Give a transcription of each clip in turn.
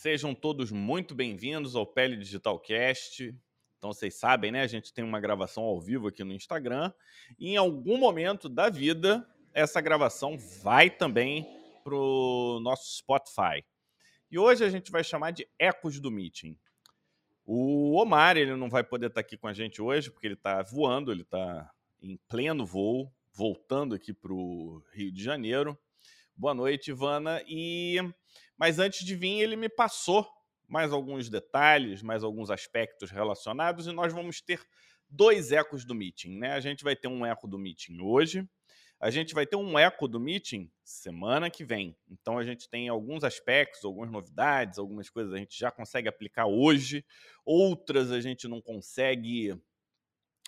Sejam todos muito bem-vindos ao Pele Digital Cast. Então vocês sabem, né? A gente tem uma gravação ao vivo aqui no Instagram. E em algum momento da vida, essa gravação vai também para o nosso Spotify. E hoje a gente vai chamar de Ecos do Meeting. O Omar, ele não vai poder estar aqui com a gente hoje, porque ele está voando, ele está em pleno voo, voltando aqui para o Rio de Janeiro. Boa noite, Ivana. E mas antes de vir, ele me passou mais alguns detalhes, mais alguns aspectos relacionados e nós vamos ter dois ecos do meeting, né? A gente vai ter um eco do meeting hoje, a gente vai ter um eco do meeting semana que vem. Então a gente tem alguns aspectos, algumas novidades, algumas coisas a gente já consegue aplicar hoje, outras a gente não consegue.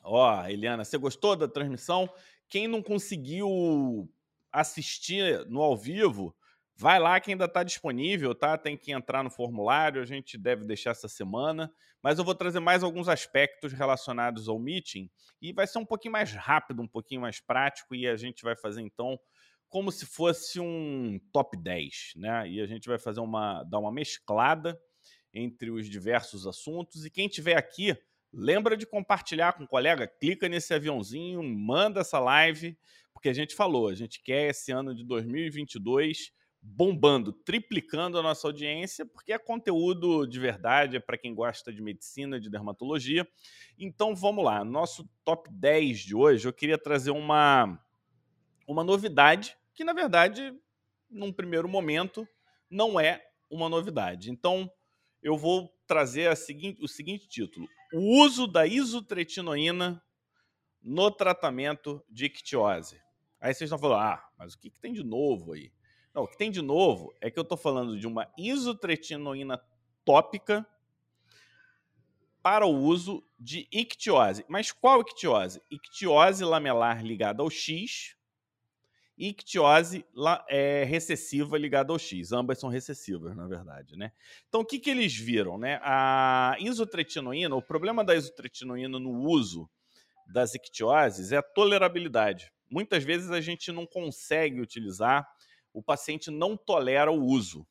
Ó, oh, Eliana, você gostou da transmissão? Quem não conseguiu assistir no ao vivo, vai lá que ainda está disponível, tá? Tem que entrar no formulário, a gente deve deixar essa semana, mas eu vou trazer mais alguns aspectos relacionados ao meeting e vai ser um pouquinho mais rápido, um pouquinho mais prático e a gente vai fazer então como se fosse um top 10, né? E a gente vai fazer uma dar uma mesclada entre os diversos assuntos e quem tiver aqui Lembra de compartilhar com o colega, clica nesse aviãozinho, manda essa live, porque a gente falou, a gente quer esse ano de 2022 bombando, triplicando a nossa audiência, porque é conteúdo de verdade, é para quem gosta de medicina, de dermatologia. Então vamos lá, nosso top 10 de hoje, eu queria trazer uma, uma novidade, que na verdade, num primeiro momento, não é uma novidade. Então eu vou trazer seguinte, o seguinte título: O uso da isotretinoína no tratamento de ictiose. Aí vocês estão falando, ah, mas o que, que tem de novo aí? Não, o que tem de novo é que eu estou falando de uma isotretinoína tópica para o uso de ictiose. Mas qual ictiose? Ictiose lamelar ligada ao X ictiose é, recessiva ligada ao X. Ambas são recessivas, na verdade. Né? Então, o que, que eles viram? Né? A isotretinoína, o problema da isotretinoína no uso das ictioses é a tolerabilidade. Muitas vezes a gente não consegue utilizar o paciente não tolera o uso.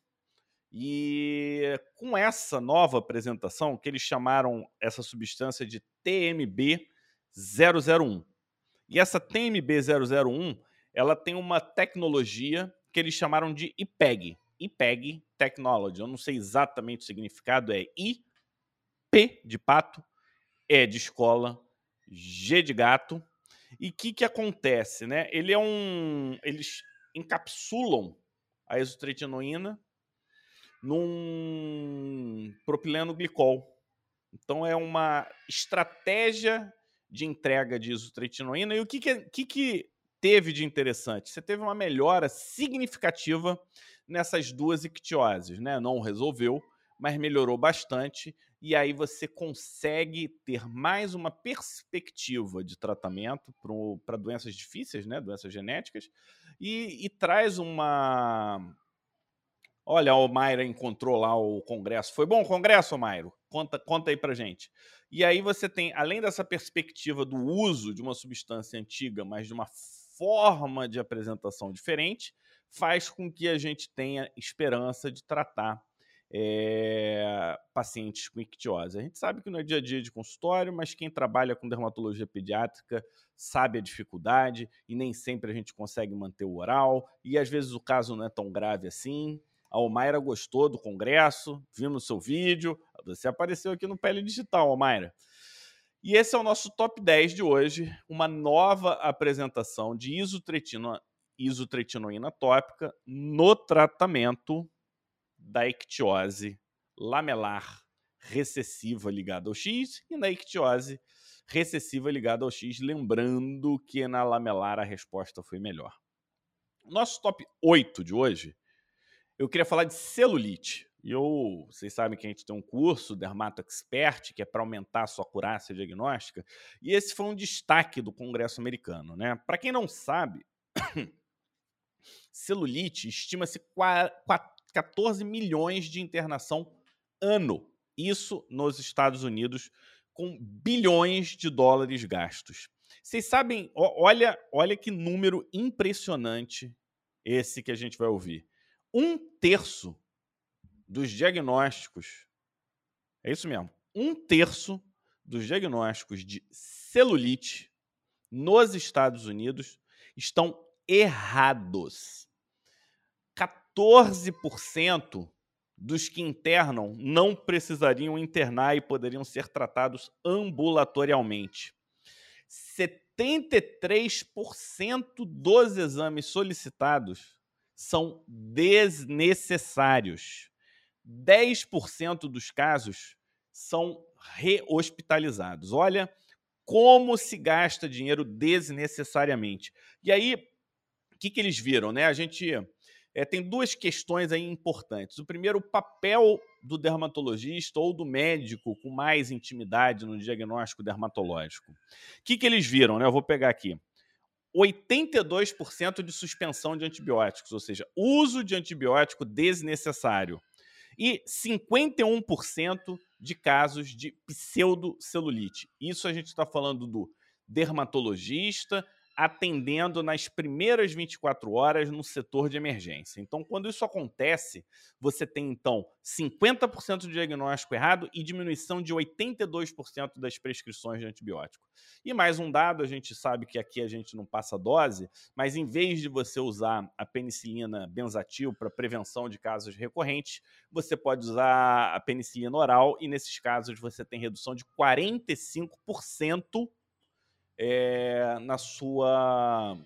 E com essa nova apresentação, que eles chamaram essa substância de TMB001. E essa TMB001, ela tem uma tecnologia que eles chamaram de IPEG. IPEG Technology. Eu não sei exatamente o significado, é I, P de pato, E de escola, G de gato. E o que, que acontece, né? Ele é um. Eles encapsulam a isotretinoína num propileno glicol. Então é uma estratégia de entrega de isotretinoína. E o que, que, que, que teve de interessante? Você teve uma melhora significativa nessas duas ictioses, né? Não resolveu, mas melhorou bastante. E aí você consegue ter mais uma perspectiva de tratamento para doenças difíceis, né? Doenças genéticas, e, e traz uma. Olha, o Mayra encontrou lá o congresso. Foi bom o congresso, Mayro? Conta, conta aí pra gente. E aí você tem, além dessa perspectiva do uso de uma substância antiga, mas de uma forma de apresentação diferente, faz com que a gente tenha esperança de tratar é, pacientes com ictiose. A gente sabe que não é dia a dia de consultório, mas quem trabalha com dermatologia pediátrica sabe a dificuldade e nem sempre a gente consegue manter o oral, e às vezes o caso não é tão grave assim. A Almaira gostou do congresso, vimos seu vídeo, você apareceu aqui no Pele Digital, Almaira. E esse é o nosso top 10 de hoje, uma nova apresentação de isotretinoína, isotretinoína tópica no tratamento da ictiose lamelar recessiva ligada ao X e na ictiose recessiva ligada ao X, lembrando que na lamelar a resposta foi melhor. Nosso top 8 de hoje, eu queria falar de celulite. E eu, vocês sabem que a gente tem um curso Dermato Expert, que é para aumentar a sua acurácia diagnóstica, e esse foi um destaque do Congresso americano, né? Para quem não sabe, celulite estima-se 14 milhões de internação ano. Isso nos Estados Unidos, com bilhões de dólares gastos. Vocês sabem, olha, olha que número impressionante esse que a gente vai ouvir. Um terço dos diagnósticos, é isso mesmo, um terço dos diagnósticos de celulite nos Estados Unidos estão errados. 14% dos que internam não precisariam internar e poderiam ser tratados ambulatorialmente. 73% dos exames solicitados são desnecessários. 10% dos casos são rehospitalizados. Olha como se gasta dinheiro desnecessariamente. E aí, o que, que eles viram? Né? A gente é, tem duas questões aí importantes. O primeiro, o papel do dermatologista ou do médico com mais intimidade no diagnóstico dermatológico. O que, que eles viram? Né? Eu vou pegar aqui. 82% de suspensão de antibióticos, ou seja, uso de antibiótico desnecessário. E 51% de casos de pseudocelulite. Isso a gente está falando do dermatologista, atendendo nas primeiras 24 horas no setor de emergência. Então, quando isso acontece, você tem então 50% de diagnóstico errado e diminuição de 82% das prescrições de antibiótico. E mais um dado, a gente sabe que aqui a gente não passa dose, mas em vez de você usar a penicilina benzatil para prevenção de casos recorrentes, você pode usar a penicilina oral e nesses casos você tem redução de 45% é, na sua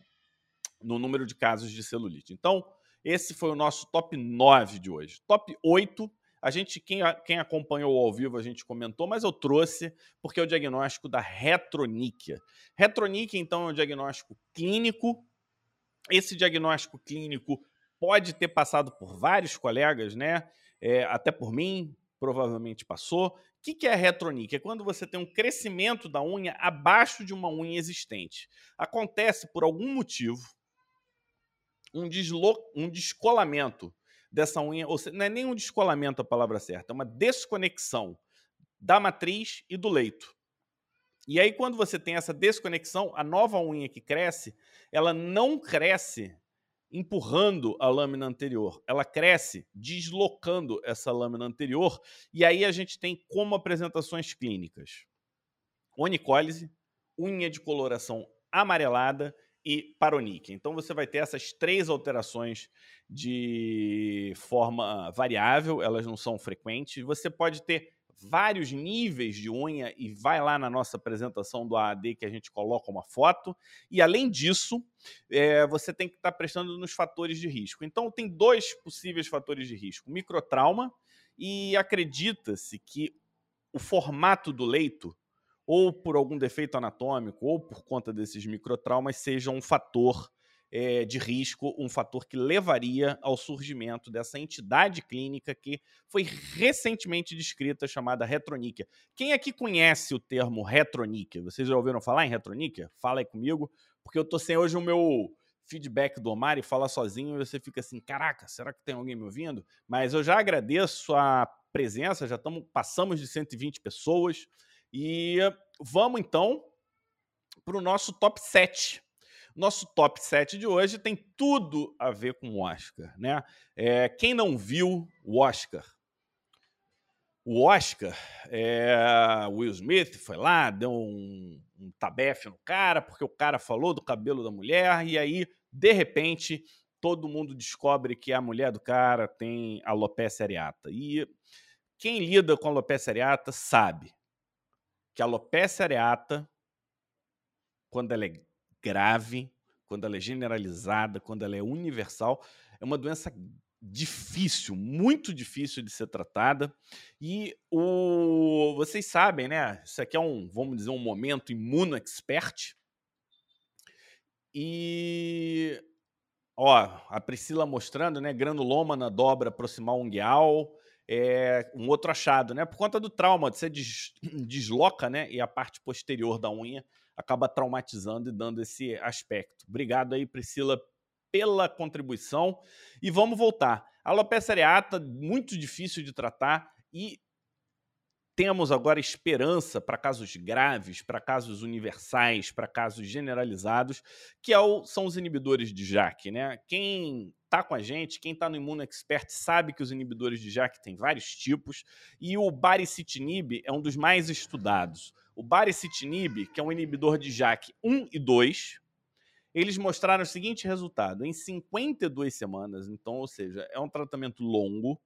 no número de casos de celulite. Então, esse foi o nosso top 9 de hoje. Top 8, a gente, quem, quem acompanhou ao vivo, a gente comentou, mas eu trouxe porque é o diagnóstico da retroníquia. Retroníquia, então, é um diagnóstico clínico. Esse diagnóstico clínico pode ter passado por vários colegas, né? É, até por mim, provavelmente passou, que, que é retronic? É quando você tem um crescimento da unha abaixo de uma unha existente. Acontece por algum motivo um, deslo... um descolamento dessa unha, ou seja, não é nem um descolamento a palavra certa, é uma desconexão da matriz e do leito. E aí, quando você tem essa desconexão, a nova unha que cresce, ela não cresce empurrando a lâmina anterior. Ela cresce deslocando essa lâmina anterior e aí a gente tem como apresentações clínicas. Onicólise, unha de coloração amarelada e paronique. Então você vai ter essas três alterações de forma variável, elas não são frequentes. Você pode ter vários níveis de unha e vai lá na nossa apresentação do AAD que a gente coloca uma foto. E além disso, é, você tem que estar tá prestando nos fatores de risco. Então, tem dois possíveis fatores de risco: microtrauma e acredita-se que o formato do leito, ou por algum defeito anatômico, ou por conta desses microtraumas, seja um fator é, de risco, um fator que levaria ao surgimento dessa entidade clínica que foi recentemente descrita, chamada retroníquia. Quem aqui conhece o termo retroníquia? Vocês já ouviram falar em retroníquia? Fala aí comigo, porque eu tô sem hoje o meu feedback do Omar e fala sozinho e você fica assim, caraca, será que tem alguém me ouvindo? Mas eu já agradeço a presença, já estamos passamos de 120 pessoas e vamos então para o nosso top 7 nosso top 7 de hoje tem tudo a ver com o Oscar, né? É, quem não viu o Oscar? O Oscar, é, Will Smith foi lá, deu um, um tabefe no cara, porque o cara falou do cabelo da mulher, e aí, de repente, todo mundo descobre que a mulher do cara tem alopecia areata. E quem lida com alopecia areata sabe que a alopecia areata, quando ela é grave, quando ela é generalizada, quando ela é universal, é uma doença difícil, muito difícil de ser tratada. E o vocês sabem, né? Isso aqui é um, vamos dizer, um momento imuno expert. E ó, a Priscila mostrando, né, granuloma na dobra proximal ungueal, é um outro achado, né? Por conta do trauma, você des desloca, né, e a parte posterior da unha acaba traumatizando e dando esse aspecto. Obrigado aí, Priscila, pela contribuição. E vamos voltar. A alopecia areata, muito difícil de tratar e temos agora esperança para casos graves, para casos universais, para casos generalizados, que é são os inibidores de JAK. Né? Quem está com a gente, quem está no Imuno Expert sabe que os inibidores de JAK têm vários tipos e o baricitinib é um dos mais estudados. O baricitinib, que é um inibidor de JAK 1 e 2, eles mostraram o seguinte resultado: em 52 semanas, então, ou seja, é um tratamento longo,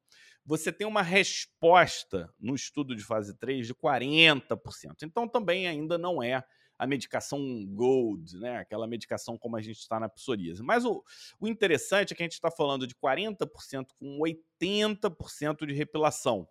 você tem uma resposta no estudo de fase 3 de 40%. Então, também ainda não é a medicação gold, né? aquela medicação como a gente está na psoríase. Mas o, o interessante é que a gente está falando de 40% com 80% de repilação.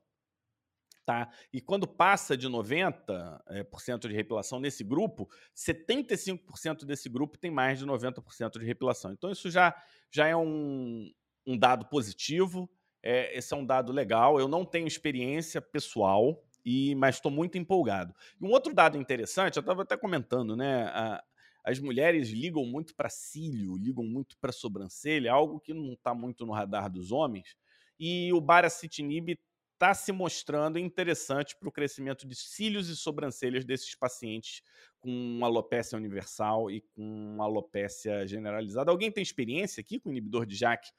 Tá? E quando passa de 90% é, por cento de repilação nesse grupo, 75% desse grupo tem mais de 90% de repilação. Então, isso já, já é um, um dado positivo, é, esse é um dado legal. Eu não tenho experiência pessoal, e mas estou muito empolgado. E um outro dado interessante, eu estava até comentando, né? A, as mulheres ligam muito para cílio, ligam muito para sobrancelha, algo que não está muito no radar dos homens. E o baracitinib está se mostrando interessante para o crescimento de cílios e sobrancelhas desses pacientes com alopécia universal e com alopécia generalizada. Alguém tem experiência aqui com inibidor de JAK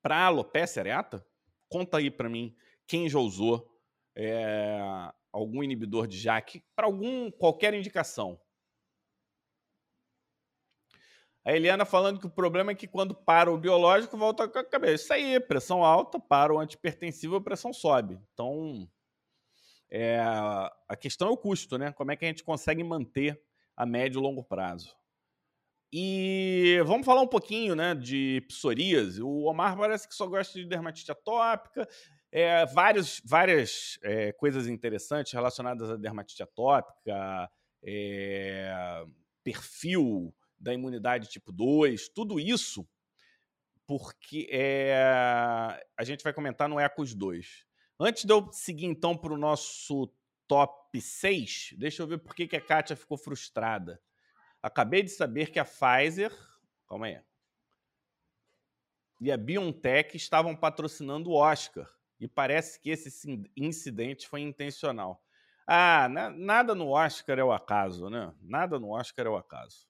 para alopécia areata? Conta aí para mim quem já usou é, algum inibidor de JAK para algum qualquer indicação. A Eliana falando que o problema é que quando para o biológico, volta com a cabeça. Isso aí, pressão alta, para o antipertensivo, a pressão sobe. Então, é, a questão é o custo, né? Como é que a gente consegue manter a médio e longo prazo. E vamos falar um pouquinho né, de psoríase. O Omar parece que só gosta de dermatite atópica é, várias é, coisas interessantes relacionadas à dermatite atópica, é, perfil da imunidade tipo 2, tudo isso porque é, a gente vai comentar no Ecos 2. Antes de eu seguir então para o nosso top 6, deixa eu ver por que, que a Kátia ficou frustrada. Acabei de saber que a Pfizer. Calma aí. E a BioNTech estavam patrocinando o Oscar e parece que esse incidente foi intencional. Ah, na, nada no Oscar é o acaso, né? Nada no Oscar é o acaso.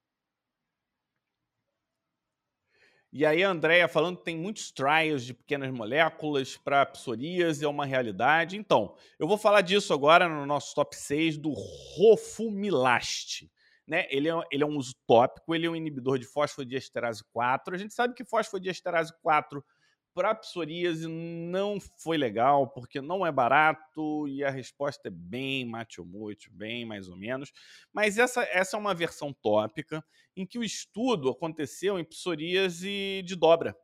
E aí a Andrea falando que tem muitos trials de pequenas moléculas para psoríase, é uma realidade. Então, eu vou falar disso agora no nosso top 6 do Rofumilast. Né? Ele, é, ele é um uso tópico, ele é um inibidor de fosfodiesterase 4. A gente sabe que fosfodiesterase 4 para psoríase não foi legal, porque não é barato e a resposta é bem macho-muito, bem mais ou menos. Mas essa, essa é uma versão tópica em que o estudo aconteceu em psoríase de dobra.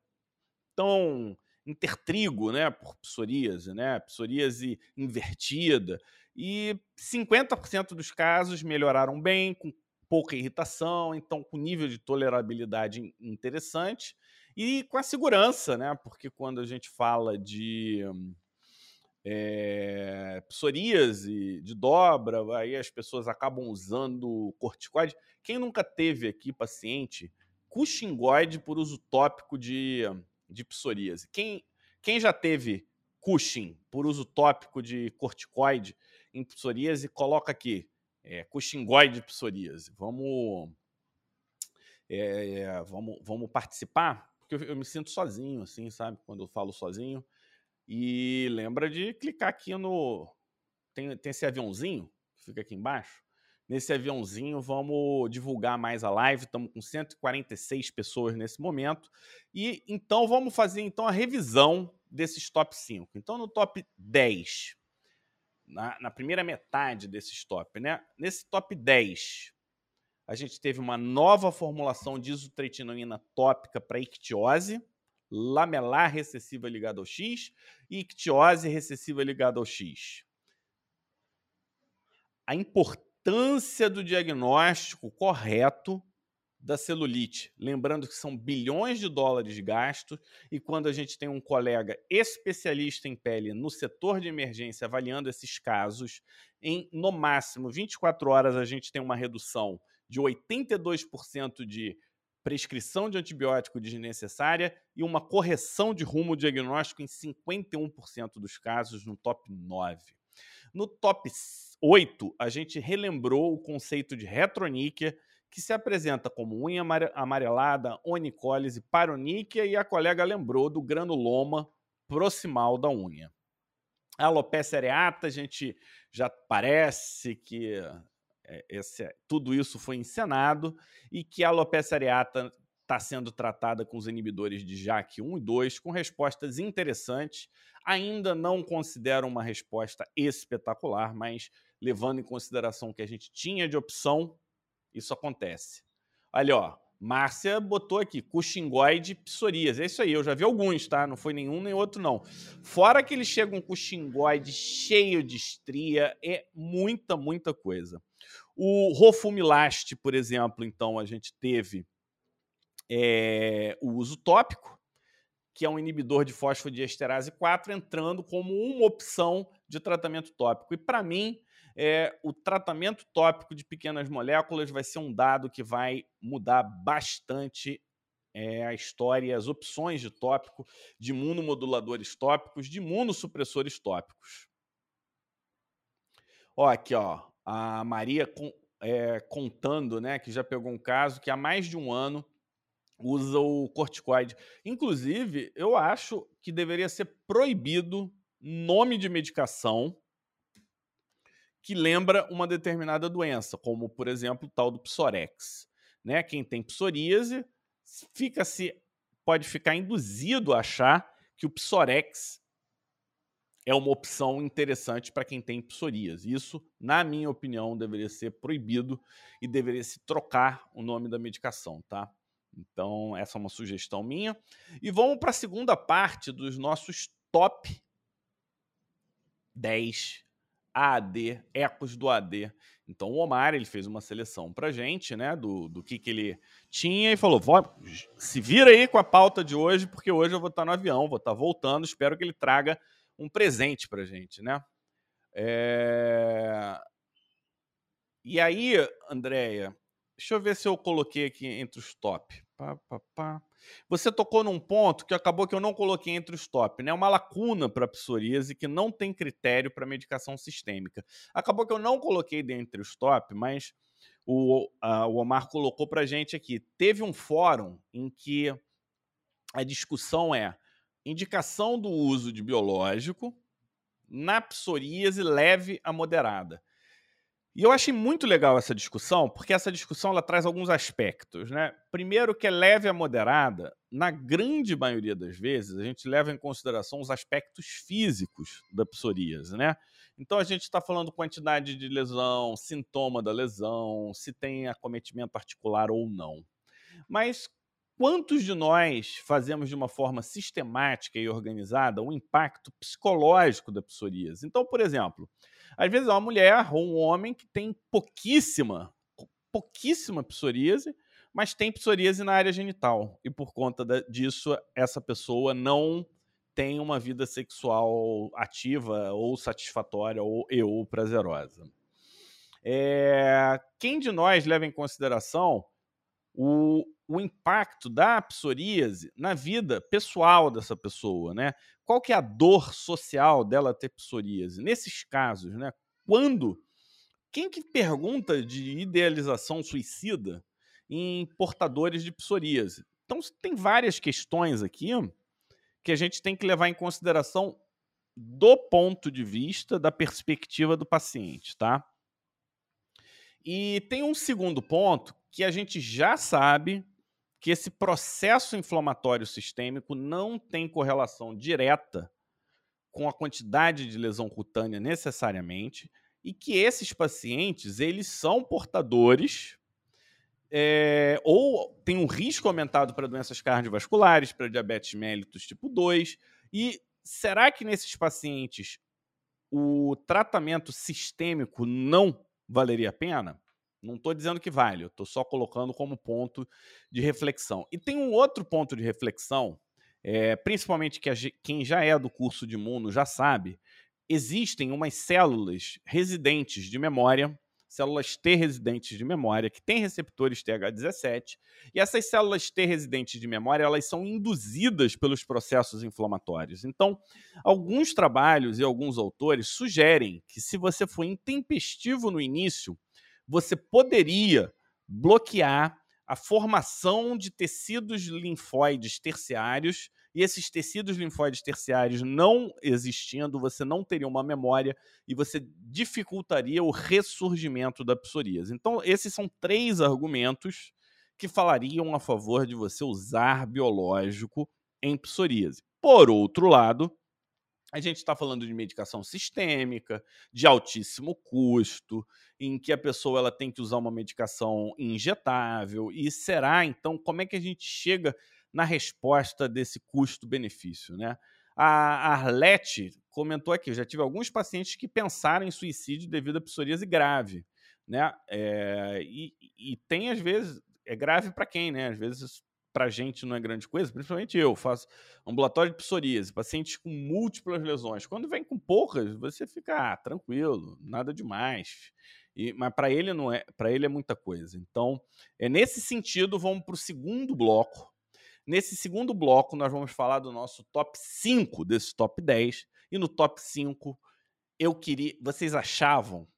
Então, intertrigo, né, por psoríase, né, psoríase invertida. E 50% dos casos melhoraram bem, com pouca irritação, então com nível de tolerabilidade interessante e com a segurança, né? Porque quando a gente fala de é, psoríase, de dobra, aí as pessoas acabam usando corticoide. Quem nunca teve aqui paciente com xingoide por uso tópico de, de psoríase? Quem, quem já teve Cushing por uso tópico de corticoide em psoríase, coloca aqui, é, Cushingóide de psoríase. Vamos, é, vamos, vamos participar? Porque eu, eu me sinto sozinho, assim, sabe? Quando eu falo sozinho. E lembra de clicar aqui no. Tem, tem esse aviãozinho que fica aqui embaixo. Nesse aviãozinho, vamos divulgar mais a live. Estamos com 146 pessoas nesse momento. E então vamos fazer então a revisão desses top 5. Então, no top 10, na, na primeira metade desses top, né? Nesse top 10, a gente teve uma nova formulação de isotretinoína tópica para ictiose, lamelar recessiva ligada ao X e ictiose recessiva ligada ao X. A importância do diagnóstico correto da celulite. Lembrando que são bilhões de dólares de gasto e quando a gente tem um colega especialista em pele no setor de emergência avaliando esses casos, em no máximo 24 horas a gente tem uma redução de 82% de prescrição de antibiótico desnecessária e uma correção de rumo diagnóstico em 51% dos casos no top 9. No top 8, a gente relembrou o conceito de retroníquia, que se apresenta como unha amarelada, onicólise, paroníquia e a colega lembrou do granuloma proximal da unha. A alopecia areata, a gente já parece que esse, tudo isso foi encenado e que a alopecia areata está sendo tratada com os inibidores de JAK 1 e 2, com respostas interessantes. Ainda não considero uma resposta espetacular, mas levando em consideração o que a gente tinha de opção, isso acontece. Olha, ó, Márcia botou aqui, cuxingoide psoríase. É isso aí, eu já vi alguns, tá? Não foi nenhum nem outro, não. Fora que eles chegam com cuxingoide cheio de estria, é muita, muita coisa. O Rofumilaste, por exemplo, então, a gente teve é, o uso tópico, que é um inibidor de fosfodiesterase 4, entrando como uma opção de tratamento tópico. E para mim, é, o tratamento tópico de pequenas moléculas vai ser um dado que vai mudar bastante é, a história, as opções de tópico, de imunomoduladores tópicos, de imunossupressores tópicos. Ó, aqui, ó, a Maria com, é, contando, né, que já pegou um caso que há mais de um ano usa o corticoide. Inclusive, eu acho que deveria ser proibido nome de medicação que lembra uma determinada doença, como, por exemplo, o tal do psorex. Né? Quem tem psoríase fica se pode ficar induzido a achar que o psorex é uma opção interessante para quem tem psoríase. Isso, na minha opinião, deveria ser proibido e deveria se trocar o nome da medicação, tá? Então, essa é uma sugestão minha. E vamos para a segunda parte dos nossos top 10 AD, ecos do AD. Então o Omar ele fez uma seleção para gente, né, do, do que, que ele tinha e falou: se vira aí com a pauta de hoje, porque hoje eu vou estar no avião, vou estar voltando. Espero que ele traga um presente para gente, né? É... E aí, Andréia, deixa eu ver se eu coloquei aqui entre os top. Pá, pá, pá. Você tocou num ponto que acabou que eu não coloquei entre os top, né? Uma lacuna para psoríase que não tem critério para medicação sistêmica. Acabou que eu não coloquei dentre os top, mas o, a, o Omar colocou para gente aqui. Teve um fórum em que a discussão é indicação do uso de biológico na psoríase leve a moderada. E eu achei muito legal essa discussão, porque essa discussão ela traz alguns aspectos. Né? Primeiro, que é leve a moderada, na grande maioria das vezes, a gente leva em consideração os aspectos físicos da psoríase. Né? Então, a gente está falando quantidade de lesão, sintoma da lesão, se tem acometimento articular ou não. Mas quantos de nós fazemos de uma forma sistemática e organizada o impacto psicológico da psoríase? Então, por exemplo, às vezes é uma mulher ou um homem que tem pouquíssima, pouquíssima psoríase, mas tem psoríase na área genital. E por conta disso, essa pessoa não tem uma vida sexual ativa ou satisfatória ou, e ou prazerosa. É, quem de nós leva em consideração o, o impacto da psoríase na vida pessoal dessa pessoa, né? Qual que é a dor social dela ter psoríase? Nesses casos, né? Quando quem que pergunta de idealização suicida em portadores de psoríase? Então tem várias questões aqui que a gente tem que levar em consideração do ponto de vista da perspectiva do paciente, tá? E tem um segundo ponto que a gente já sabe que esse processo inflamatório sistêmico não tem correlação direta com a quantidade de lesão cutânea necessariamente e que esses pacientes eles são portadores é, ou tem um risco aumentado para doenças cardiovasculares, para diabetes mellitus tipo 2 e será que nesses pacientes o tratamento sistêmico não valeria a pena? Não estou dizendo que vale, eu estou só colocando como ponto de reflexão. E tem um outro ponto de reflexão, é, principalmente que a, quem já é do curso de imuno já sabe, existem umas células residentes de memória, células T residentes de memória, que têm receptores TH17, e essas células T residentes de memória, elas são induzidas pelos processos inflamatórios. Então, alguns trabalhos e alguns autores sugerem que se você for intempestivo no início, você poderia bloquear a formação de tecidos linfóides terciários e esses tecidos linfóides terciários não existindo, você não teria uma memória e você dificultaria o ressurgimento da psoríase. Então, esses são três argumentos que falariam a favor de você usar biológico em psoríase. Por outro lado, a gente está falando de medicação sistêmica, de altíssimo custo, em que a pessoa ela tem que usar uma medicação injetável. E será, então, como é que a gente chega na resposta desse custo-benefício? Né? A Arlete comentou aqui: já tive alguns pacientes que pensaram em suicídio devido a psoríase grave. Né? É, e, e tem, às vezes, é grave para quem, né? Às vezes para a gente não é grande coisa, principalmente eu, faço ambulatório de psoríase, pacientes com múltiplas lesões. Quando vem com poucas, você fica ah, tranquilo, nada demais. E, mas para ele não é, para ele é muita coisa. Então, é nesse sentido, vamos para o segundo bloco. Nesse segundo bloco, nós vamos falar do nosso top 5 desse top 10. E no top 5, eu queria. Vocês achavam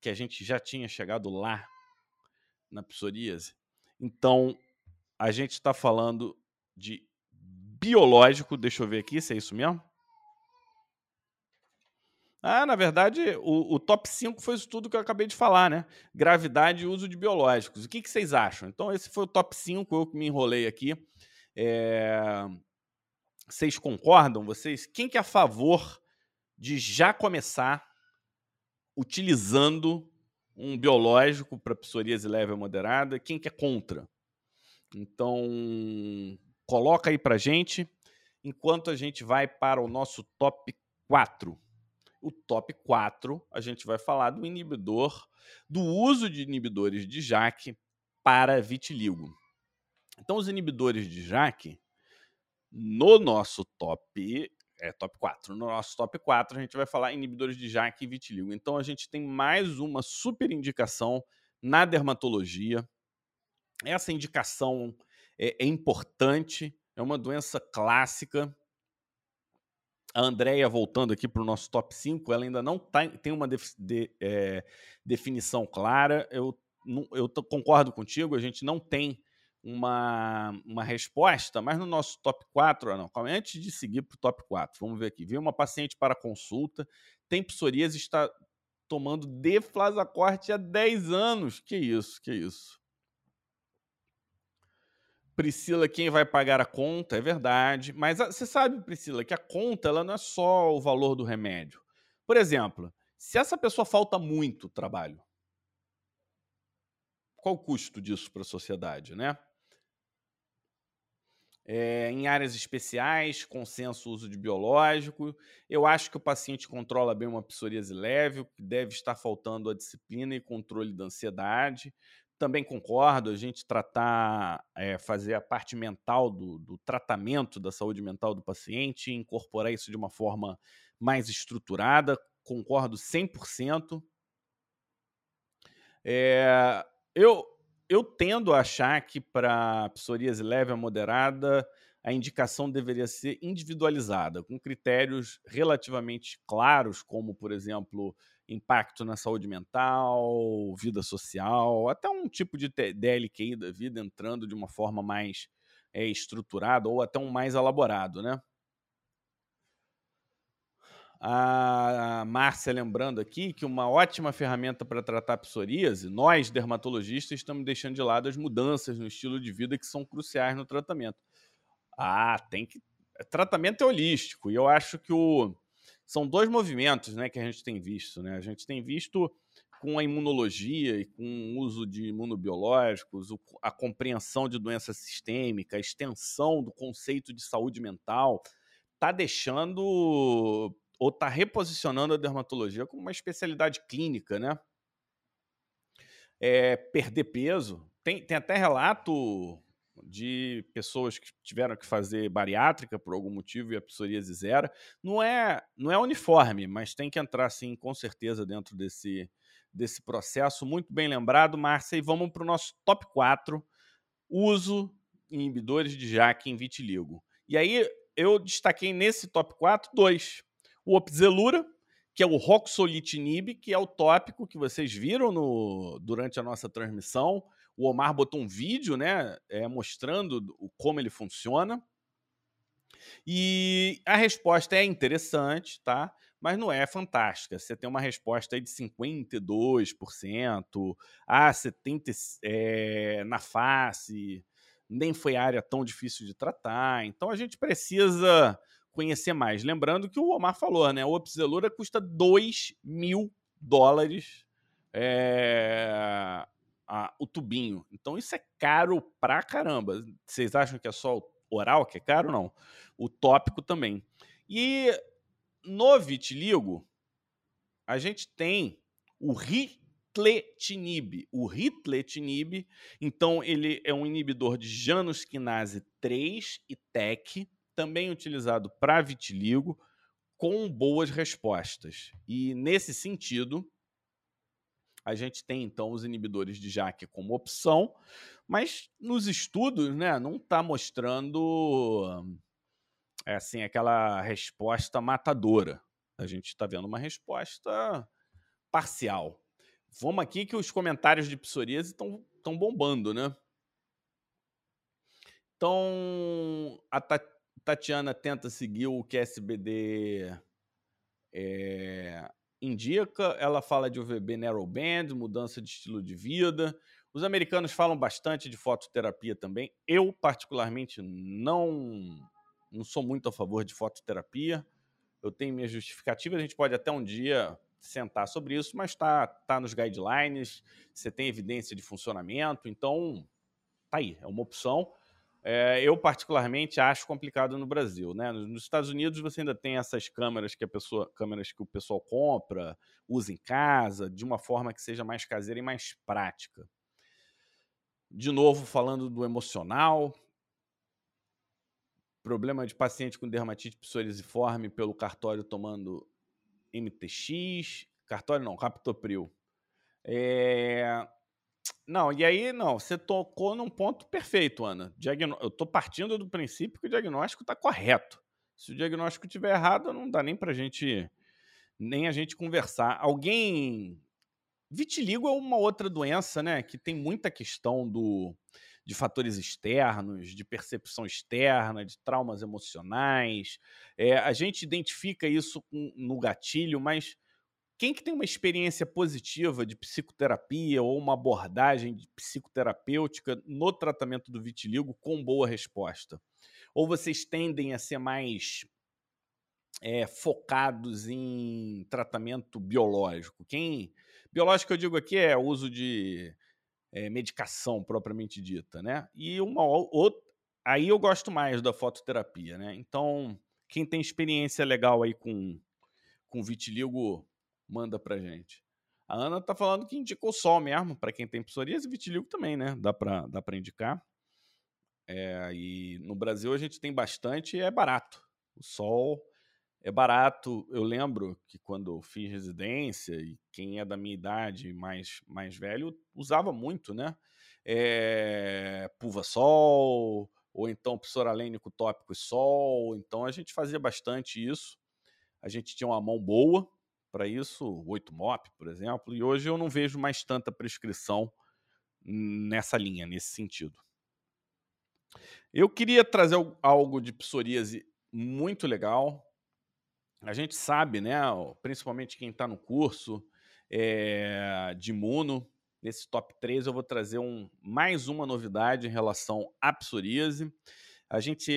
que a gente já tinha chegado lá na psoríase? Então, a gente está falando de biológico. Deixa eu ver aqui se é isso mesmo. Ah, na verdade, o, o, top 5 foi isso tudo que eu acabei de falar, né? Gravidade e uso de biológicos. O que, que vocês acham? Então, esse foi o top 5, eu que me enrolei aqui. É... Vocês concordam? Vocês? Quem que é a favor de já começar utilizando um biológico para psoríase leve ou moderada? Quem que é contra? Então, coloca aí para gente, enquanto a gente vai para o nosso top 4. O top 4, a gente vai falar do inibidor, do uso de inibidores de JAK para vitiligo. Então, os inibidores de JAK, no nosso top, é top 4, no nosso top 4, a gente vai falar inibidores de JAK e vitiligo. Então, a gente tem mais uma super indicação na dermatologia, essa indicação é, é importante, é uma doença clássica. A Andrea, voltando aqui para o nosso top 5, ela ainda não tá, tem uma de, de, é, definição clara. Eu, não, eu concordo contigo, a gente não tem uma, uma resposta, mas no nosso top 4, não, antes de seguir para o top 4, vamos ver aqui. Veio uma paciente para consulta, tem psoríase, está tomando deflazacorte há 10 anos. Que isso, que isso. Priscila, quem vai pagar a conta? É verdade. Mas você sabe, Priscila, que a conta ela não é só o valor do remédio. Por exemplo, se essa pessoa falta muito trabalho, qual o custo disso para a sociedade, né? É, em áreas especiais, consenso uso de biológico. Eu acho que o paciente controla bem uma psoríase leve, deve estar faltando a disciplina e controle da ansiedade. Também concordo, a gente tratar, é, fazer a parte mental do, do, tratamento da saúde mental do paciente, incorporar isso de uma forma mais estruturada, concordo 100%. É, eu, eu tendo a achar que para psoríase leve a moderada, a indicação deveria ser individualizada, com critérios relativamente claros, como, por exemplo, impacto na saúde mental, vida social, até um tipo de DLQI da vida entrando de uma forma mais é, estruturada ou até um mais elaborado, né? A Márcia lembrando aqui que uma ótima ferramenta para tratar psoríase, nós dermatologistas estamos deixando de lado as mudanças no estilo de vida que são cruciais no tratamento. Ah, tem que tratamento é holístico e eu acho que o são dois movimentos né, que a gente tem visto. Né? A gente tem visto com a imunologia e com o uso de imunobiológicos, a compreensão de doença sistêmica, a extensão do conceito de saúde mental, está deixando ou está reposicionando a dermatologia como uma especialidade clínica, né? É, perder peso. Tem, tem até relato de pessoas que tiveram que fazer bariátrica por algum motivo e a psoríase zero. Não é, não é uniforme, mas tem que entrar, sim, com certeza, dentro desse, desse processo. Muito bem lembrado, Márcia. E vamos para o nosso top 4, uso inibidores de JAK em vitiligo. E aí eu destaquei nesse top 4 dois. O Opzelura, que é o Roxolitinib, que é o tópico que vocês viram no, durante a nossa transmissão, o Omar botou um vídeo, né, é, mostrando como ele funciona. E a resposta é interessante, tá? Mas não é fantástica. Você tem uma resposta aí de 52%, ah, 70% é, na face, nem foi área tão difícil de tratar. Então a gente precisa conhecer mais. Lembrando que o Omar falou, né? O Opzelura custa 2 mil dólares é, a, o tubinho. Então isso é caro pra caramba. Vocês acham que é só o oral que é caro? Não. O tópico também. E no vitiligo, a gente tem o ritletinib. O ritletinib, então, ele é um inibidor de janusquinase 3 e TEC, também utilizado para vitiligo, com boas respostas. E nesse sentido, a gente tem então os inibidores de JAK como opção, mas nos estudos, né, não está mostrando é assim aquela resposta matadora. A gente está vendo uma resposta parcial. Vamos aqui que os comentários de psoríase estão bombando, né? Então, a Tatiana tenta seguir o que a SBD é, indica. Ela fala de UVB Narrowband, mudança de estilo de vida. Os americanos falam bastante de fototerapia também. Eu, particularmente, não, não sou muito a favor de fototerapia. Eu tenho minhas justificativas. A gente pode até um dia sentar sobre isso, mas está tá nos guidelines. Você tem evidência de funcionamento. Então, tá aí. É uma opção. É, eu, particularmente, acho complicado no Brasil. Né? Nos Estados Unidos, você ainda tem essas câmeras que a pessoa, câmeras que o pessoal compra, usa em casa, de uma forma que seja mais caseira e mais prática. De novo, falando do emocional, problema de paciente com dermatite psoriasiforme pelo cartório tomando MTX, cartório não, captopril. É, não, e aí, não, você tocou num ponto perfeito, Ana. Diagno... Eu estou partindo do princípio que o diagnóstico está correto. Se o diagnóstico estiver errado, não dá nem para gente nem a gente conversar. Alguém. Vitiligo é uma outra doença, né? Que tem muita questão do, de fatores externos, de percepção externa, de traumas emocionais. É, a gente identifica isso no gatilho, mas quem que tem uma experiência positiva de psicoterapia ou uma abordagem psicoterapêutica no tratamento do vitiligo com boa resposta? Ou vocês tendem a ser mais é, focados em tratamento biológico? Quem biológico eu digo aqui é uso de é, medicação propriamente dita, né? E uma outra, aí eu gosto mais da fototerapia, né? Então quem tem experiência legal aí com com vitiligo manda pra gente. A Ana tá falando que indicou sol mesmo, para quem tem psoríase e vitiligo também, né? Dá para dá pra indicar. É, e no Brasil a gente tem bastante e é barato. O sol é barato. Eu lembro que quando eu fiz residência, e quem é da minha idade, mais, mais velho, usava muito, né? É, Puva Sol, ou então psoralênico tópico e sol. Então a gente fazia bastante isso. A gente tinha uma mão boa, para isso, 8 MOP, por exemplo, e hoje eu não vejo mais tanta prescrição nessa linha, nesse sentido. Eu queria trazer algo de psoríase muito legal. A gente sabe, né, principalmente quem está no curso é, de imuno, nesse top 3 eu vou trazer um, mais uma novidade em relação à psoríase. A gente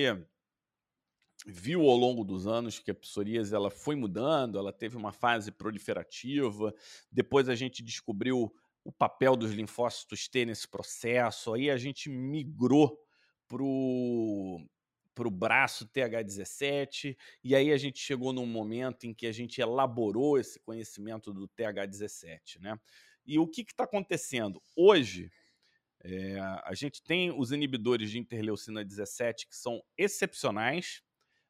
viu ao longo dos anos que a psoríase ela foi mudando, ela teve uma fase proliferativa, depois a gente descobriu o papel dos linfócitos T nesse processo, aí a gente migrou para o braço TH17, e aí a gente chegou num momento em que a gente elaborou esse conhecimento do TH17. Né? E o que está acontecendo? Hoje, é, a gente tem os inibidores de interleucina 17 que são excepcionais,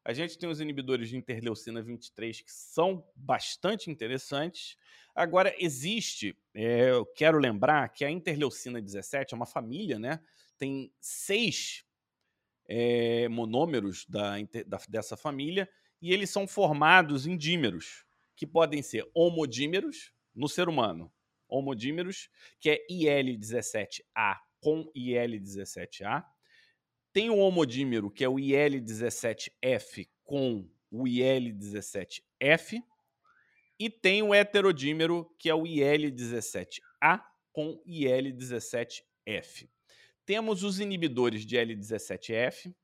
a gente tem os inibidores de interleucina 23 que são bastante interessantes. Agora, existe, é, eu quero lembrar que a interleucina 17 é uma família, né? Tem seis é, monômeros da, da, dessa família e eles são formados em dímeros, que podem ser homodímeros no ser humano, homodímeros, que é IL17A com IL-17A. Tem o homodímero, que é o IL-17F com o IL-17F. E tem o heterodímero, que é o IL-17A com IL-17F. Temos os inibidores de IL-17F,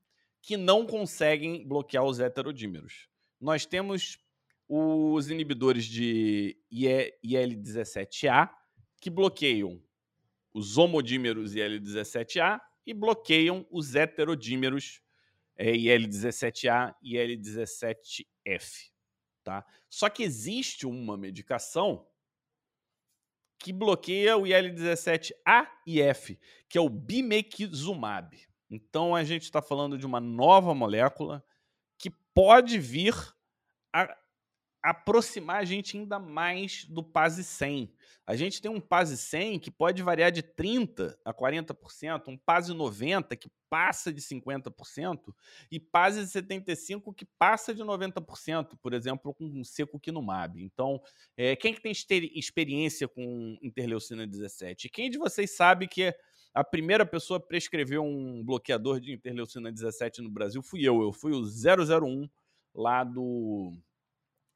que não conseguem bloquear os heterodímeros. Nós temos os inibidores de IL-17A, que bloqueiam os homodímeros IL-17A e bloqueiam os heterodímeros é, IL-17A e IL-17F. Tá? Só que existe uma medicação que bloqueia o IL-17A e F, que é o bimekizumab. Então a gente está falando de uma nova molécula que pode vir a aproximar a gente ainda mais do PASI 100. A gente tem um PASI 100 que pode variar de 30% a 40%, um PASI 90 que passa de 50% e PASI 75 que passa de 90%, por exemplo, com um seco quinumab. Então, é, quem que tem experiência com interleucina 17? Quem de vocês sabe que a primeira pessoa a prescrever um bloqueador de interleucina 17 no Brasil fui eu. Eu fui o 001 lá do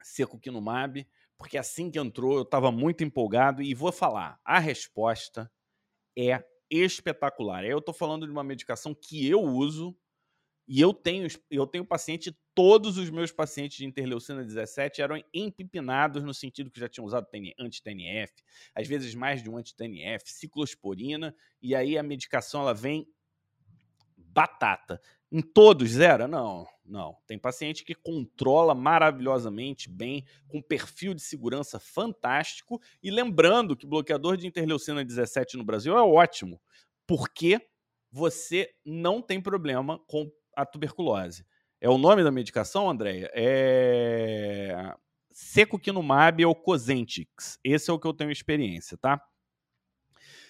Seco Quinumab, porque assim que entrou eu estava muito empolgado e vou falar, a resposta é espetacular. Eu estou falando de uma medicação que eu uso e eu tenho, eu tenho paciente, todos os meus pacientes de interleucina 17 eram empipinados no sentido que já tinham usado anti-TNF, às vezes mais de um anti-TNF, ciclosporina, e aí a medicação ela vem batata. Em todos zero? Não, não. Tem paciente que controla maravilhosamente bem, com perfil de segurança fantástico. E lembrando que bloqueador de interleucina 17 no Brasil é ótimo, porque você não tem problema com a tuberculose. É o nome da medicação, Andréia? É Secukinumab ou Cosentix. Esse é o que eu tenho experiência, tá?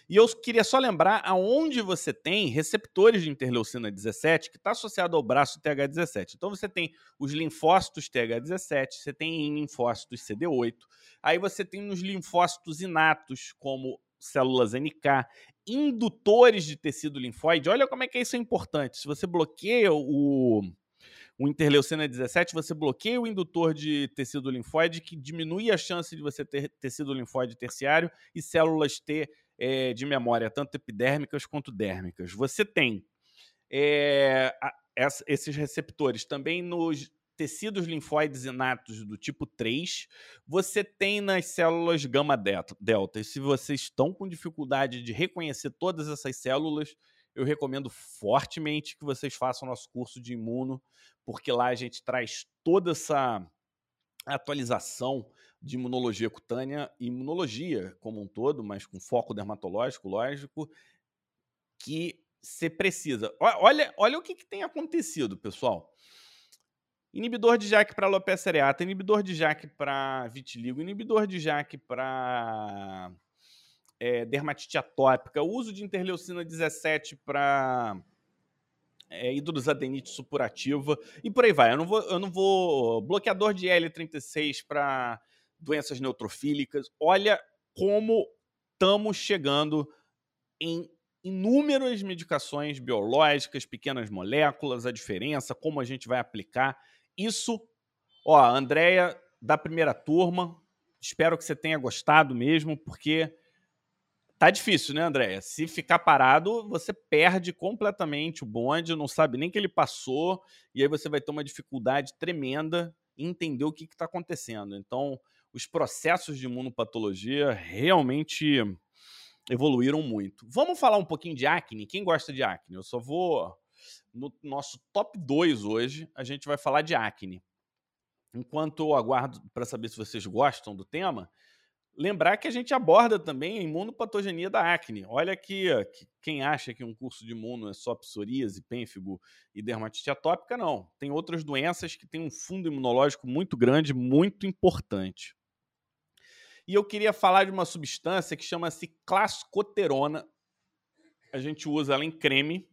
E eu queria só lembrar aonde você tem receptores de interleucina 17 que está associado ao braço TH17. Então você tem os linfócitos TH17, você tem linfócitos CD8, aí você tem nos linfócitos inatos, como células NK, indutores de tecido linfóide. Olha como é que isso é importante. Se você bloqueia o, o interleucina 17, você bloqueia o indutor de tecido linfóide, que diminui a chance de você ter tecido linfóide terciário e células T é, de memória, tanto epidérmicas quanto dérmicas. Você tem é, a, essa, esses receptores também nos tecidos linfóides inatos do tipo 3, você tem nas células gama delta. E se vocês estão com dificuldade de reconhecer todas essas células, eu recomendo fortemente que vocês façam nosso curso de imuno, porque lá a gente traz toda essa atualização de imunologia cutânea e imunologia como um todo, mas com foco dermatológico, lógico, que você precisa. Olha, olha o que, que tem acontecido, pessoal. Inibidor de JAK para alopecia areata, inibidor de JAK para vitiligo, inibidor de JAK para é, dermatite atópica, uso de interleucina 17 para é, hidrosadenite supurativa e por aí vai. Eu não vou, eu não vou bloqueador de L36 para doenças neutrofílicas. Olha como estamos chegando em inúmeras medicações biológicas, pequenas moléculas, a diferença, como a gente vai aplicar. Isso, ó, Andréia, da primeira turma, espero que você tenha gostado mesmo, porque tá difícil, né, Andréia? Se ficar parado, você perde completamente o bonde, não sabe nem que ele passou, e aí você vai ter uma dificuldade tremenda em entender o que está acontecendo. Então, os processos de imunopatologia realmente evoluíram muito. Vamos falar um pouquinho de acne? Quem gosta de acne? Eu só vou. No nosso top 2 hoje, a gente vai falar de acne. Enquanto eu aguardo para saber se vocês gostam do tema, lembrar que a gente aborda também a imunopatogenia da acne. Olha aqui, que quem acha que um curso de imuno é só psoríase, pênfigo e dermatite atópica, não. Tem outras doenças que têm um fundo imunológico muito grande, muito importante. E eu queria falar de uma substância que chama-se clascoterona. A gente usa ela em creme,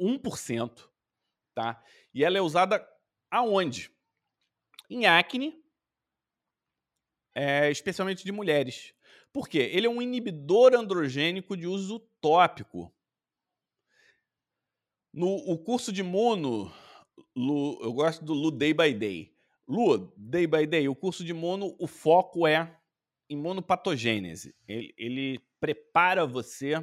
1%, tá? E ela é usada aonde? Em acne, é, especialmente de mulheres. Por quê? Ele é um inibidor androgênico de uso tópico. No o curso de mono, Lu, eu gosto do Lu Day by Day. Lu, Day by Day, o curso de mono, o foco é imunopatogênese. Ele, ele prepara você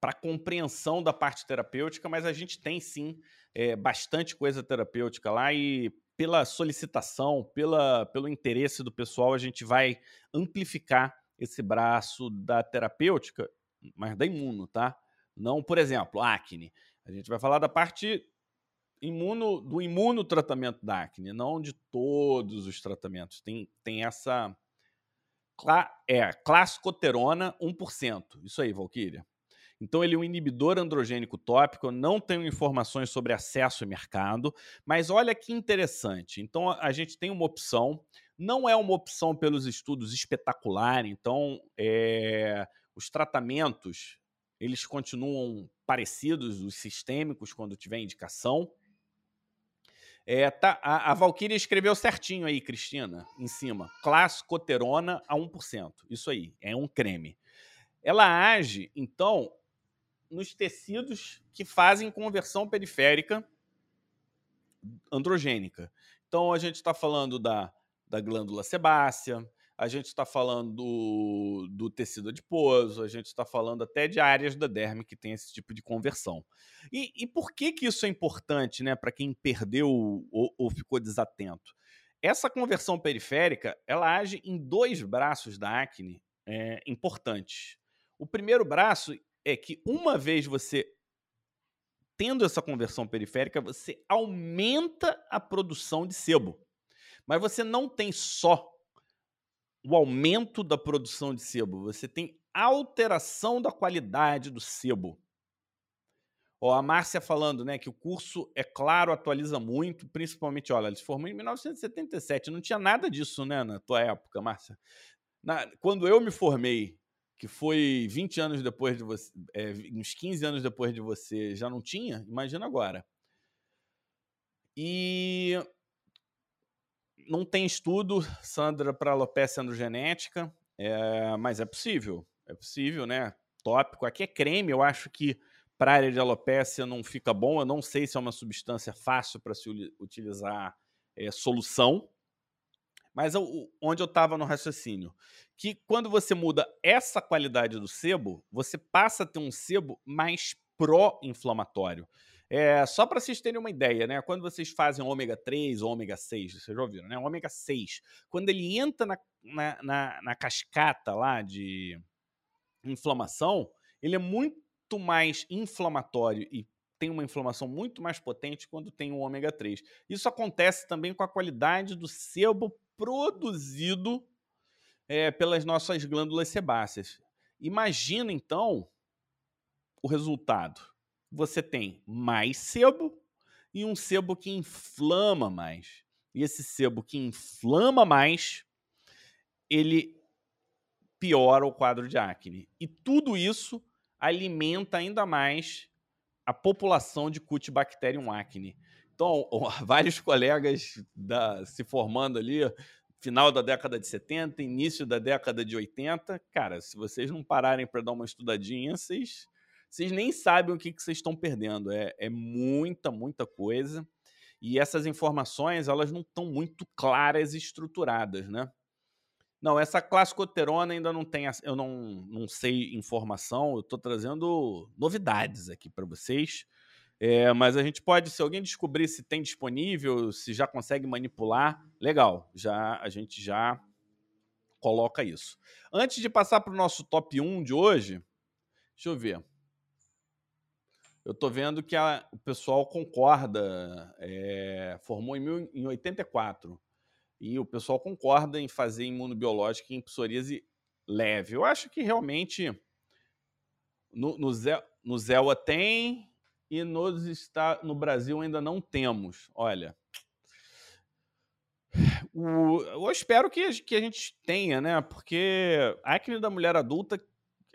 para a compreensão da parte terapêutica, mas a gente tem sim é, bastante coisa terapêutica lá e pela solicitação, pela, pelo interesse do pessoal, a gente vai amplificar esse braço da terapêutica, mas da imuno, tá? Não, por exemplo, acne. A gente vai falar da parte imuno, do imunotratamento da acne, não de todos os tratamentos. Tem, tem essa. É, classicoterona 1%. Isso aí, Valkyria. Então, ele é um inibidor androgênico tópico. Eu não tenho informações sobre acesso e mercado, mas olha que interessante. Então, a gente tem uma opção. Não é uma opção pelos estudos espetacular. Então, é, os tratamentos eles continuam parecidos, os sistêmicos, quando tiver indicação. É, tá, a, a escreveu certinho aí, Cristina, em cima. Classicoterona a 1%. Isso aí, é um creme. Ela age, então, nos tecidos que fazem conversão periférica androgênica. Então, a gente está falando da, da glândula sebácea, a gente está falando do, do, tecido adiposo, a gente está falando até de áreas da derme que tem esse tipo de conversão. E, e por que, que isso é importante né, para quem perdeu ou, ou, ficou desatento? Essa conversão periférica ela age em dois braços da acne é, importantes. O primeiro braço é que uma vez você tendo essa conversão periférica, você aumenta a produção de sebo. Mas você não tem só o aumento da produção de sebo, você tem alteração da qualidade do sebo. Ó, a Márcia falando né, que o curso, é claro, atualiza muito, principalmente, olha, ele se formou em 1977, não tinha nada disso né, na tua época, Márcia. Na, quando eu me formei, que foi 20 anos depois de você, é, uns 15 anos depois de você, já não tinha? Imagina agora. E não tem estudo, Sandra, para alopecia androgenética, é, mas é possível. É possível, né? Tópico. Aqui é creme, eu acho que para área de alopecia não fica bom. Eu não sei se é uma substância fácil para se utilizar é, solução. Mas eu, onde eu estava no raciocínio? Que quando você muda essa qualidade do sebo, você passa a ter um sebo mais pró-inflamatório. É, só para vocês terem uma ideia, né? Quando vocês fazem ômega 3 ou ômega 6, vocês já ouviram, né? O ômega 6, quando ele entra na, na, na, na cascata lá de inflamação, ele é muito mais inflamatório e tem uma inflamação muito mais potente quando tem o ômega 3. Isso acontece também com a qualidade do sebo produzido é, pelas nossas glândulas sebáceas. Imagina então o resultado você tem mais sebo e um sebo que inflama mais. E esse sebo que inflama mais, ele piora o quadro de acne. E tudo isso alimenta ainda mais a população de Cutibacterium acne. Então, vários colegas da, se formando ali, final da década de 70, início da década de 80, cara, se vocês não pararem para dar uma estudadinha, vocês vocês nem sabem o que, que vocês estão perdendo. É, é muita, muita coisa. E essas informações, elas não estão muito claras e estruturadas, né? Não, essa classicoterona ainda não tem, eu não, não sei informação, eu estou trazendo novidades aqui para vocês. É, mas a gente pode, se alguém descobrir se tem disponível, se já consegue manipular, legal, já a gente já coloca isso. Antes de passar para o nosso top 1 de hoje, deixa eu ver eu estou vendo que a, o pessoal concorda, é, formou em, mil, em 84, e o pessoal concorda em fazer imunobiológica em psoríase leve. Eu acho que realmente no, no, no tem e nos está, no Brasil ainda não temos. Olha, o, eu espero que, que a gente tenha, né? Porque a acne da mulher adulta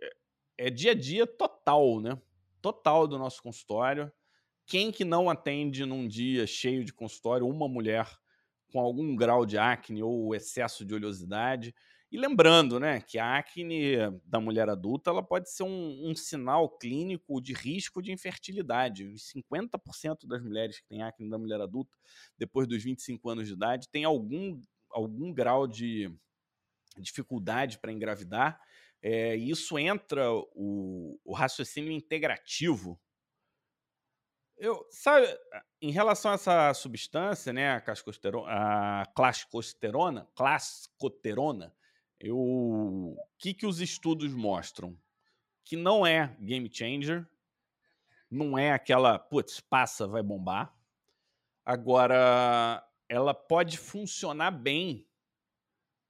é, é dia a dia total, né? Total do nosso consultório. Quem que não atende num dia cheio de consultório uma mulher com algum grau de acne ou excesso de oleosidade. E lembrando, né, que a acne da mulher adulta ela pode ser um, um sinal clínico de risco de infertilidade. 50% das mulheres que têm acne da mulher adulta, depois dos 25 anos de idade, tem algum, algum grau de dificuldade para engravidar. É, isso entra o, o raciocínio integrativo eu, sabe, em relação a essa substância, né, a, a clascosterona, clascoterona, o que, que os estudos mostram? Que não é game changer, não é aquela, putz, passa, vai bombar. Agora, ela pode funcionar bem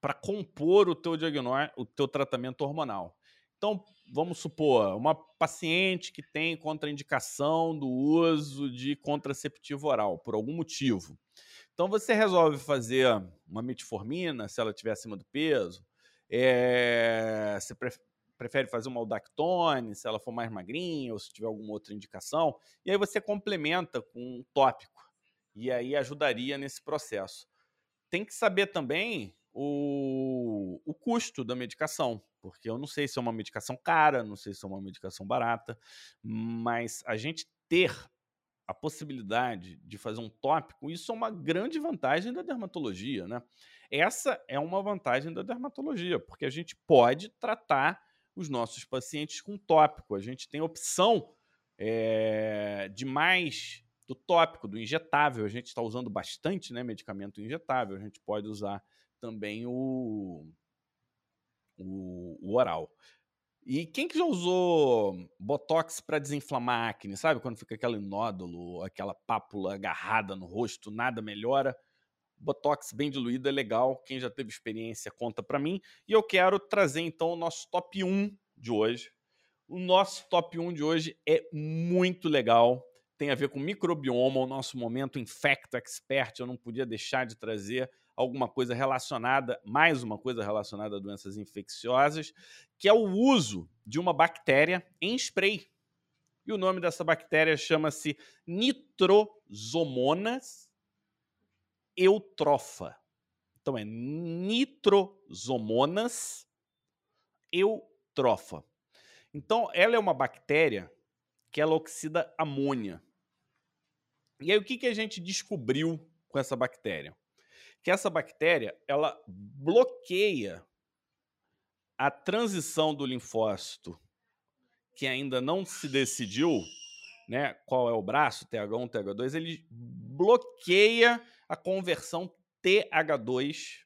para compor o teu diagnóstico, o teu tratamento hormonal. Então, vamos supor, uma paciente que tem contraindicação do uso de contraceptivo oral, por algum motivo. Então, você resolve fazer uma metformina, se ela estiver acima do peso, é, você prefere fazer uma aldactone, se ela for mais magrinha, ou se tiver alguma outra indicação, e aí você complementa com um tópico, e aí ajudaria nesse processo. Tem que saber também o, o custo da medicação, porque eu não sei se é uma medicação cara, não sei se é uma medicação barata, mas a gente ter a possibilidade de fazer um tópico, isso é uma grande vantagem da dermatologia, né? Essa é uma vantagem da dermatologia, porque a gente pode tratar os nossos pacientes com tópico. A gente tem opção é, de mais do tópico, do injetável. A gente está usando bastante né, medicamento injetável. A gente pode usar também o, o, o oral. E quem que já usou botox para desinflamar acne, sabe? Quando fica aquele nódulo, aquela pápula agarrada no rosto, nada melhora. Botox bem diluído é legal. Quem já teve experiência conta para mim. E eu quero trazer então o nosso top 1 de hoje. O nosso top 1 de hoje é muito legal. Tem a ver com microbioma, o nosso momento Infecto Expert. Eu não podia deixar de trazer alguma coisa relacionada, mais uma coisa relacionada a doenças infecciosas, que é o uso de uma bactéria em spray. E o nome dessa bactéria chama-se Nitrosomonas eutrofa. Então é Nitrosomonas eutrofa. Então ela é uma bactéria que ela oxida amônia. E aí o que, que a gente descobriu com essa bactéria? Que essa bactéria ela bloqueia a transição do linfócito que ainda não se decidiu, né, qual é o braço, TH1, TH2, ele bloqueia a conversão TH2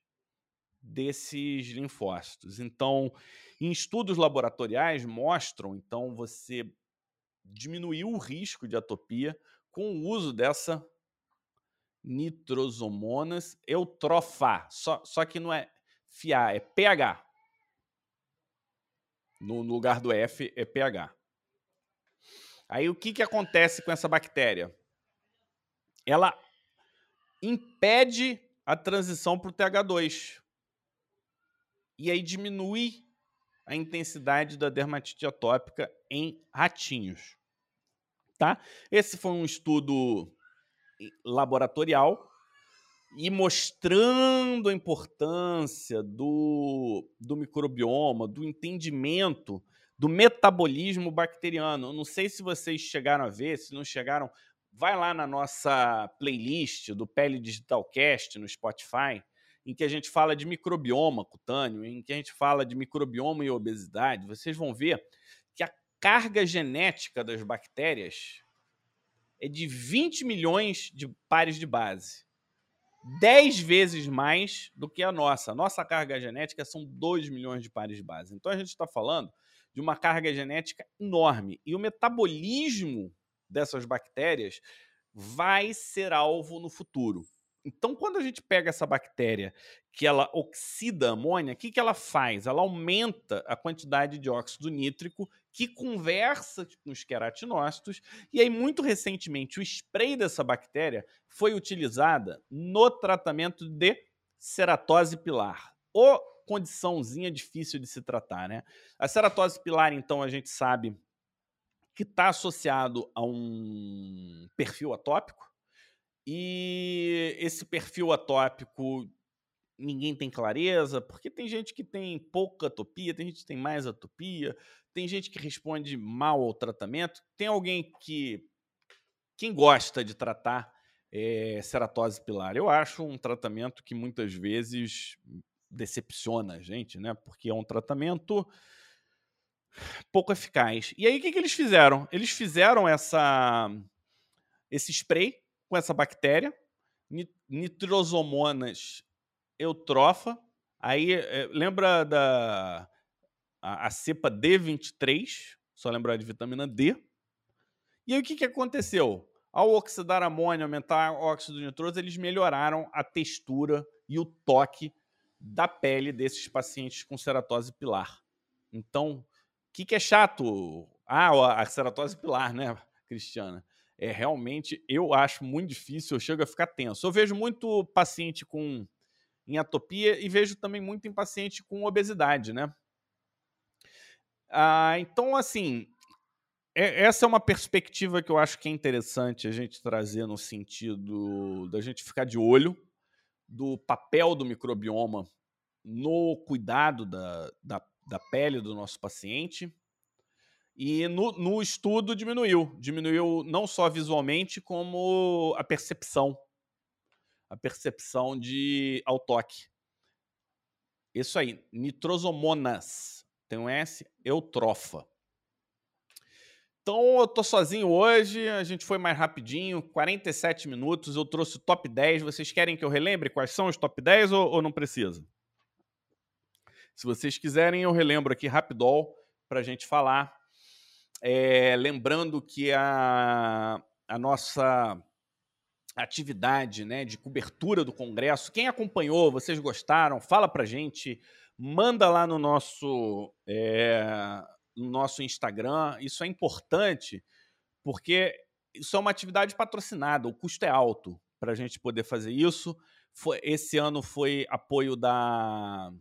desses linfócitos. Então, em estudos laboratoriais mostram, então, você diminuiu o risco de atopia com o uso dessa nitrosomonas eutrofa. Só, só que não é FA, é pH. No lugar do F é pH. Aí o que, que acontece com essa bactéria? Ela impede a transição para o TH2. E aí diminui a intensidade da dermatite atópica em ratinhos. Tá? Esse foi um estudo laboratorial e mostrando a importância do, do microbioma, do entendimento do metabolismo bacteriano. Não sei se vocês chegaram a ver, se não chegaram, vai lá na nossa playlist do Pele Digital Cast no Spotify, em que a gente fala de microbioma cutâneo, em que a gente fala de microbioma e obesidade. Vocês vão ver que a carga genética das bactérias é de 20 milhões de pares de base. 10 vezes mais do que a nossa. A nossa carga genética são 2 milhões de pares de base. Então a gente está falando de uma carga genética enorme. E o metabolismo dessas bactérias vai ser alvo no futuro. Então, quando a gente pega essa bactéria que ela oxida amônia, o que, que ela faz? Ela aumenta a quantidade de óxido nítrico que conversa com os queratinócitos. E aí, muito recentemente, o spray dessa bactéria foi utilizada no tratamento de ceratose pilar. Ou condiçãozinha difícil de se tratar, né? A ceratose pilar, então, a gente sabe que está associado a um perfil atópico, E esse perfil atópico ninguém tem clareza, porque tem gente que tem pouca atopia, tem gente que tem mais atopia, tem gente que responde mal ao tratamento, tem alguém que quem gosta de tratar é, ceratose pilar. Eu acho um tratamento que muitas vezes decepciona a gente, né? Porque é um tratamento pouco eficaz. E aí o que, que eles fizeram? Eles fizeram essa esse spray com essa bactéria, nitrosomonas eutrofa. Aí é, lembra da a, a, cepa D23, só lembrar de vitamina D. E aí o que, que aconteceu? Ao oxidar amônio, aumentar o óxido nitroso, eles melhoraram a textura e o toque da pele desses pacientes com ceratose pilar. Então, o que, que é chato? Ah, a ceratose pilar, né, Cristiana? É realmente, eu acho muito difícil, eu chego a ficar tenso. Eu vejo muito paciente com em atopia e vejo também muito em paciente com obesidade, né? Ah, então, assim, é, essa é uma perspectiva que eu acho que é interessante a gente trazer no sentido da gente ficar de olho do papel do microbioma no cuidado da, da, da pele do nosso paciente. E no, no, estudo diminuiu. Diminuiu não só visualmente, como a percepção. A percepção de ao toque. Isso aí, nitrosomonas. Tem um S, eutrofa. Então eu tô sozinho hoje, a gente foi mais rapidinho, 47 minutos, eu trouxe o top 10. Vocês querem que eu relembre quais são os top 10 ou, ou não precisa? Se vocês quiserem, eu relembro aqui rapidol para a gente falar. É, lembrando que a, a nossa atividade né, de cobertura do Congresso, quem acompanhou, vocês gostaram, fala para gente, manda lá no nosso é, no nosso Instagram. Isso é importante porque isso é uma atividade patrocinada, o custo é alto para a gente poder fazer isso. Foi, esse ano foi apoio da,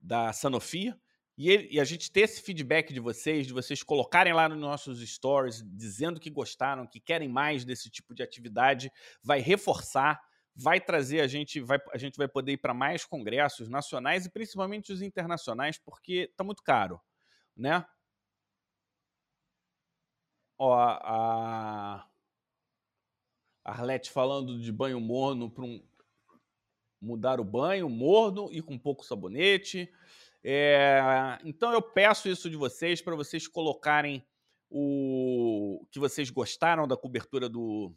da Sanofi. E, ele, e, a gente ter esse feedback de vocês, de vocês colocarem lá nos nossos stories, dizendo que gostaram, que querem mais desse tipo de atividade, vai reforçar, vai trazer a gente, vai, a gente vai poder ir para mais congressos nacionais e principalmente os internacionais, porque está muito caro né? Ó, a Arlete falando de banho morno para um mudar o banho morno e com pouco sabonete. É, então eu peço isso de vocês para vocês colocarem o que vocês gostaram da cobertura do,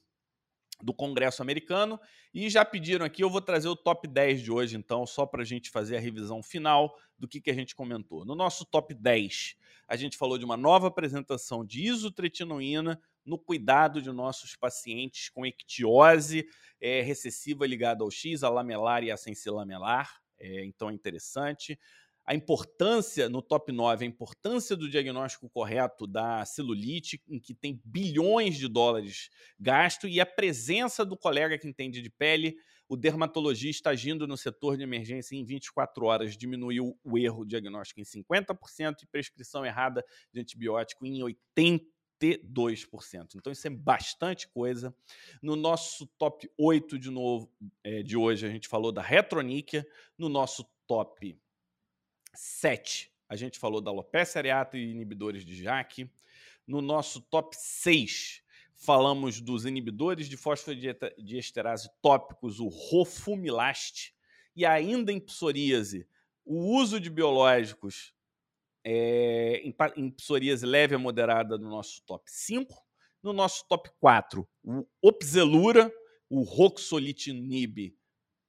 do Congresso americano. E já pediram aqui, eu vou trazer o top 10 de hoje, então, só para a gente fazer a revisão final do que, que a gente comentou. No nosso top 10, a gente falou de uma nova apresentação de isotretinoína no cuidado de nossos pacientes com ictiose é, recessiva ligada ao X, a lamelar e a sensilamelar. É, então é interessante a importância, no top 9, a importância do diagnóstico correto da celulite, em que tem bilhões de dólares gasto, e a presença do colega que entende de pele, o dermatologista agindo no setor de emergência em 24 horas, diminuiu o erro diagnóstico em 50% e prescrição errada de antibiótico em 82%. Então, isso é bastante coisa. No nosso top 8 de novo é, de hoje, a gente falou da retroníquia. No nosso top 7, a gente falou da alopecia areata e inibidores de JAK. No nosso top 6, falamos dos inibidores de fosfodiesterase tópicos, o Rofumilast. E ainda em psoríase, o uso de biológicos é, em, em psoríase leve a moderada no nosso top 5. No nosso top 4, o Opzelura, o Roxolitinib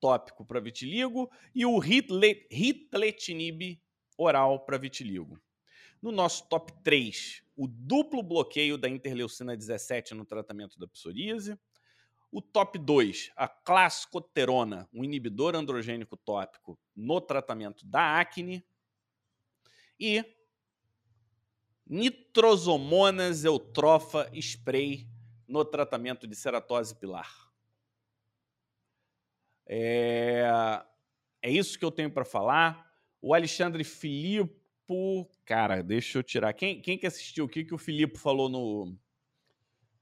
tópico para vitiligo e o Hitletinib oral para vitiligo. No nosso top 3, o duplo bloqueio da interleucina 17 no tratamento da psoríase. O top 2, a clascoterona, um inibidor androgênico tópico no tratamento da acne. E nitrosomonas eutrofa spray no tratamento de ceratose pilar. É, é isso que eu tenho para falar. O Alexandre Filippo, cara, deixa eu tirar. Quem, quem que assistiu? O que, que o Filippo falou no,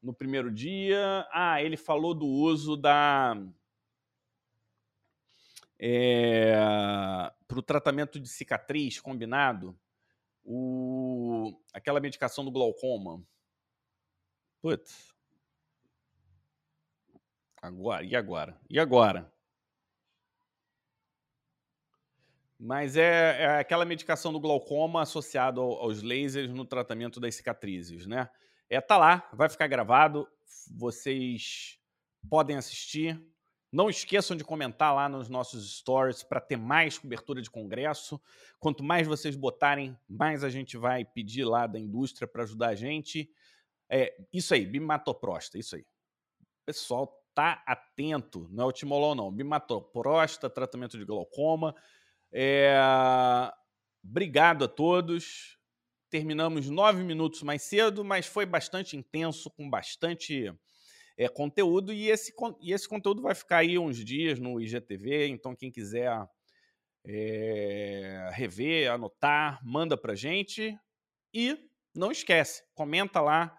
no primeiro dia. Ah, ele falou do uso da. É, para o tratamento de cicatriz combinado, o, aquela medicação do glaucoma. Putz. Agora, e agora? E agora? Mas é, é aquela medicação do glaucoma associada aos lasers no tratamento das cicatrizes, né? É, tá lá, vai ficar gravado. Vocês podem assistir. Não esqueçam de comentar lá nos nossos stories para ter mais cobertura de congresso. Quanto mais vocês botarem, mais a gente vai pedir lá da indústria para ajudar a gente. É, isso aí, bimatoprosta, isso aí. Pessoal tá atento, não é o timolol não. Bimatoprosta, tratamento de glaucoma. É... Obrigado a todos terminamos nove minutos mais cedo, mas foi bastante intenso, com bastante é, conteúdo, e esse, e esse conteúdo vai ficar aí uns dias no IGTV, então quem quiser é, rever, anotar, manda pra gente. E não esquece, comenta lá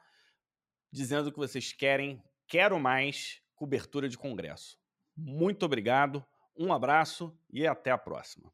dizendo que vocês querem, quero mais cobertura de congresso. Muito obrigado, um abraço e até a próxima.